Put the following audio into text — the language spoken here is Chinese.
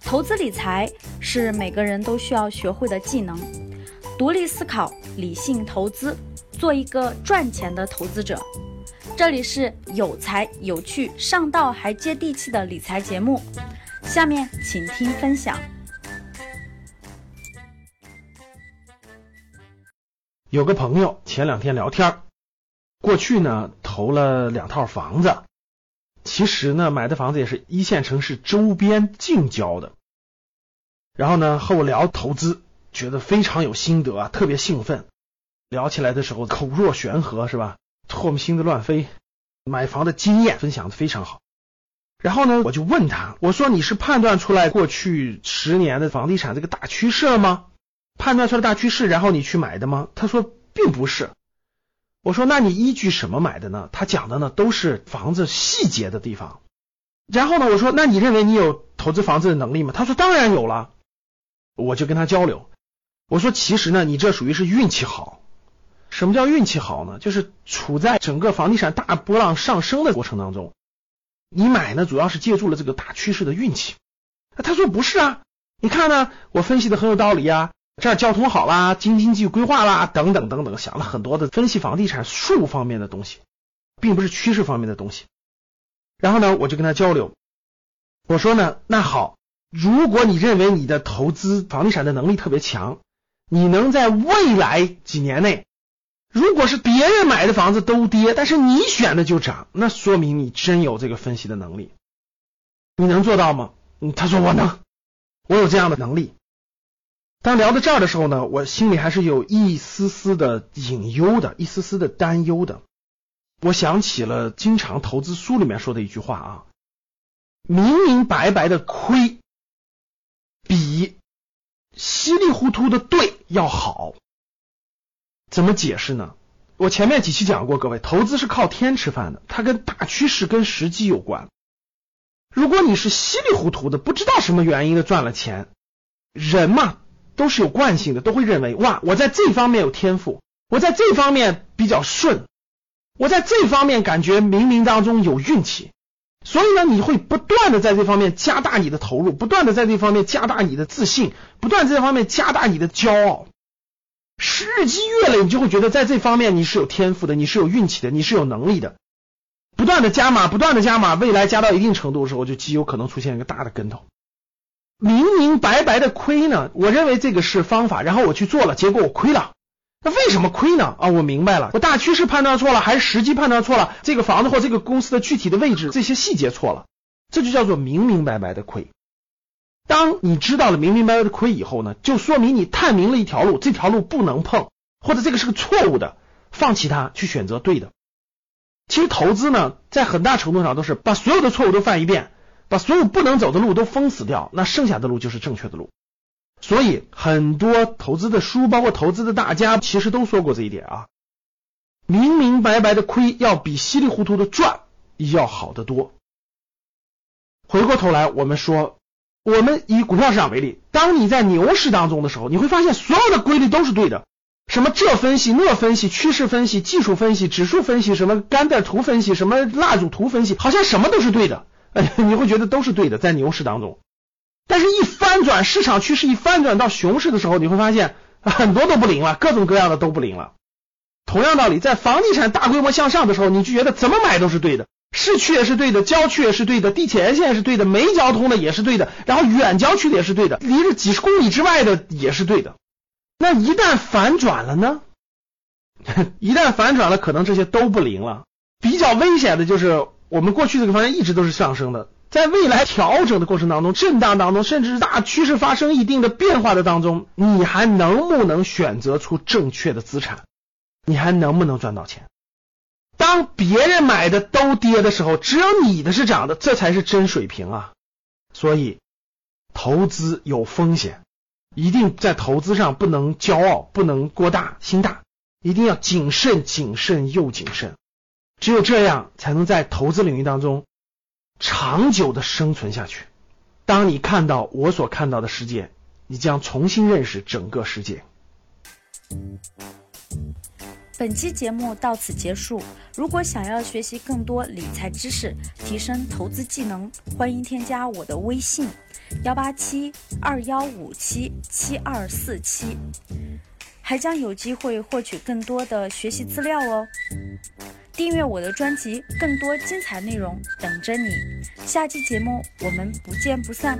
投资理财是每个人都需要学会的技能，独立思考，理性投资，做一个赚钱的投资者。这里是有才有趣、上道还接地气的理财节目，下面请听分享。有个朋友前两天聊天，过去呢投了两套房子，其实呢买的房子也是一线城市周边近郊的。然后呢，和我聊投资，觉得非常有心得啊，特别兴奋。聊起来的时候口若悬河，是吧？唾沫星子乱飞，买房的经验分享的非常好。然后呢，我就问他，我说你是判断出来过去十年的房地产这个大趋势了吗？判断出来大趋势，然后你去买的吗？他说并不是。我说那你依据什么买的呢？他讲的呢都是房子细节的地方。然后呢，我说那你认为你有投资房子的能力吗？他说当然有了。我就跟他交流，我说其实呢，你这属于是运气好。什么叫运气好呢？就是处在整个房地产大波浪上升的过程当中，你买呢主要是借助了这个大趋势的运气。他说不是啊，你看呢，我分析的很有道理啊，这儿交通好啦，京津冀规划啦，等等等等，想了很多的分析房地产术方面的东西，并不是趋势方面的东西。然后呢，我就跟他交流，我说呢，那好。如果你认为你的投资房地产的能力特别强，你能在未来几年内，如果是别人买的房子都跌，但是你选的就涨，那说明你真有这个分析的能力。你能做到吗？他说我能，我有这样的能力。当聊到这儿的时候呢，我心里还是有一丝丝的隐忧的，一丝丝的担忧的。我想起了经常投资书里面说的一句话啊，明明白白的亏。比稀里糊涂的对要好，怎么解释呢？我前面几期讲过，各位，投资是靠天吃饭的，它跟大趋势、跟时机有关。如果你是稀里糊涂的，不知道什么原因的赚了钱，人嘛都是有惯性的，都会认为哇，我在这方面有天赋，我在这方面比较顺，我在这方面感觉冥冥当中有运气。所以呢，你会不断的在这方面加大你的投入，不断的在这方面加大你的自信，不断在这方面加大你的骄傲。日积月累，你就会觉得在这方面你是有天赋的，你是有运气的，你是有能力的。不断的加码，不断的加码，未来加到一定程度的时候，就极有可能出现一个大的跟头。明明白白的亏呢，我认为这个是方法，然后我去做了，结果我亏了。那为什么亏呢？啊，我明白了，我大趋势判断错了，还是时机判断错了？这个房子或这个公司的具体的位置，这些细节错了，这就叫做明明白白的亏。当你知道了明明白白的亏以后呢，就说明你探明了一条路，这条路不能碰，或者这个是个错误的，放弃它，去选择对的。其实投资呢，在很大程度上都是把所有的错误都犯一遍，把所有不能走的路都封死掉，那剩下的路就是正确的路。所以很多投资的书，包括投资的大家，其实都说过这一点啊。明明白白的亏，要比稀里糊涂的赚要好得多。回过头来，我们说，我们以股票市场为例，当你在牛市当中的时候，你会发现所有的规律都是对的。什么这分析那分析，趋势分析、技术分析、指数分析，什么干带图分析，什么蜡烛图分析，好像什么都是对的。哎，你会觉得都是对的，在牛市当中。但是，一翻转市场趋势，一翻转到熊市的时候，你会发现很多都不灵了，各种各样的都不灵了。同样道理，在房地产大规模向上的时候，你就觉得怎么买都是对的，市区也是对的，郊区也是对的，地铁沿线是对的，没交通的也是对的，然后远郊区的也是对的，离着几十公里之外的也是对的。那一旦反转了呢？一旦反转了，可能这些都不灵了。比较危险的就是我们过去这个方向一直都是上升的。在未来调整的过程当中，震荡当中，甚至是大趋势发生一定的变化的当中，你还能不能选择出正确的资产？你还能不能赚到钱？当别人买的都跌的时候，只有你的是涨的，这才是真水平啊！所以，投资有风险，一定在投资上不能骄傲，不能过大心大，一定要谨慎、谨慎又谨慎。只有这样，才能在投资领域当中。长久的生存下去。当你看到我所看到的世界，你将重新认识整个世界。本期节目到此结束。如果想要学习更多理财知识，提升投资技能，欢迎添加我的微信：幺八七二幺五七七二四七，还将有机会获取更多的学习资料哦。订阅我的专辑，更多精彩内容等着你。下期节目我们不见不散。